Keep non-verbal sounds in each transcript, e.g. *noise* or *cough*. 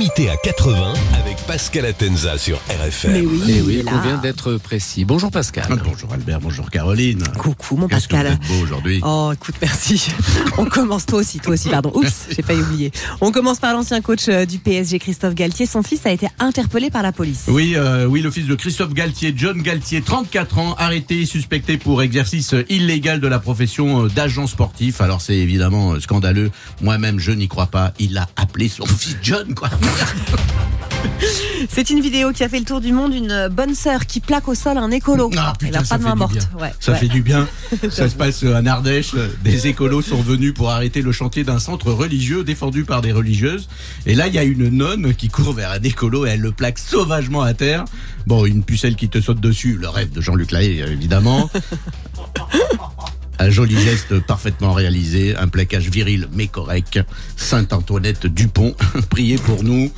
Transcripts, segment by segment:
Limité à 80 avec Pascal Atenza sur RFM. Mais oui, Eh il est oui, on vient d'être précis. Bonjour Pascal. Ah, Bonjour Albert, bonjour Caroline. Coucou mon que vous Pascal. êtes beau aujourd'hui. Oh, écoute, merci. *laughs* On commence toi aussi, toi aussi, pardon. Oups, j'ai failli oublier. On commence par l'ancien coach euh, du PSG, Christophe Galtier. Son fils a été interpellé par la police. Oui, euh, oui, le fils de Christophe Galtier, John Galtier, 34 ans, arrêté, suspecté pour exercice euh, illégal de la profession d'agent sportif. Alors c'est évidemment scandaleux. Moi-même, je n'y crois pas. Il a appelé son fils John, quoi. *laughs* C'est une vidéo qui a fait le tour du monde. Une euh, bonne sœur qui plaque au sol un écolo. Ah, Elle putain, a ça pas de main morte. Ouais, Ça ouais. fait du bien. *laughs* Ça se passe euh, en Ardèche. Des écolos sont venus pour arrêter le chantier d'un centre religieux défendu par des religieuses. Et là, il y a une nonne qui court vers un écolo et elle le plaque sauvagement à terre. Bon, une pucelle qui te saute dessus, le rêve de Jean-Luc Lahaye, évidemment. *laughs* Un joli geste parfaitement réalisé, un plaquage viril mais correct. Sainte Antoinette Dupont, *laughs* priez pour nous.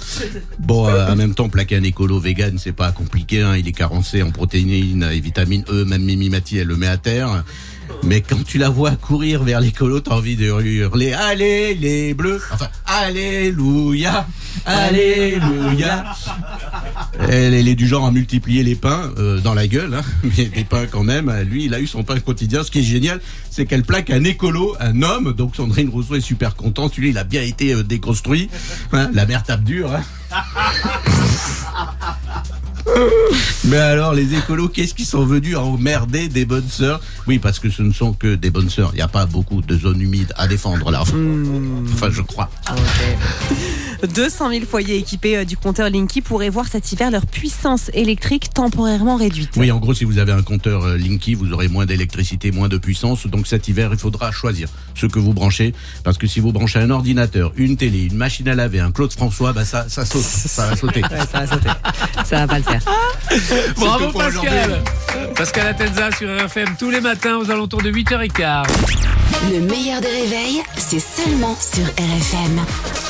Bon, euh, en même temps, plaquer un écolo vegan, c'est pas compliqué. Hein. Il est carencé en protéines et vitamine E. Même Mimi Mati, elle le met à terre. Mais quand tu la vois courir vers l'écolo, t'as envie de hurler Allez les bleus Enfin, Alléluia Alléluia elle, est du genre à multiplier les pains euh, dans la gueule, hein, *laughs* mais des pains quand même. Lui, il a eu son pain quotidien. Ce qui est génial, c'est qu'elle plaque un écolo, un homme. Donc Sandrine Rousseau est super contente. Lui, il a bien été euh, déconstruit. Hein, la mère tape dur. hein. *laughs* *laughs* Mais alors, les écolos, qu'est-ce qu'ils sont venus emmerder des bonnes sœurs? Oui, parce que ce ne sont que des bonnes sœurs. Il n'y a pas beaucoup de zones humides à défendre là. Enfin, je crois. 200 000 *laughs* foyers équipés euh, du compteur Linky pourraient voir cet hiver leur puissance électrique temporairement réduite. Oui, en gros, si vous avez un compteur euh, Linky, vous aurez moins d'électricité, moins de puissance. Donc cet hiver, il faudra choisir ce que vous branchez. Parce que si vous branchez un ordinateur, une télé, une machine à laver, un Claude François, bah ça, ça saute, ça va sauter. *laughs* Ouais, ça va sauter. Ça va pas le faire. Bravo tout pour Pascal. Pascal Atenza sur RFM tous les matins aux alentours de 8h15. Le meilleur des réveils, c'est seulement sur RFM.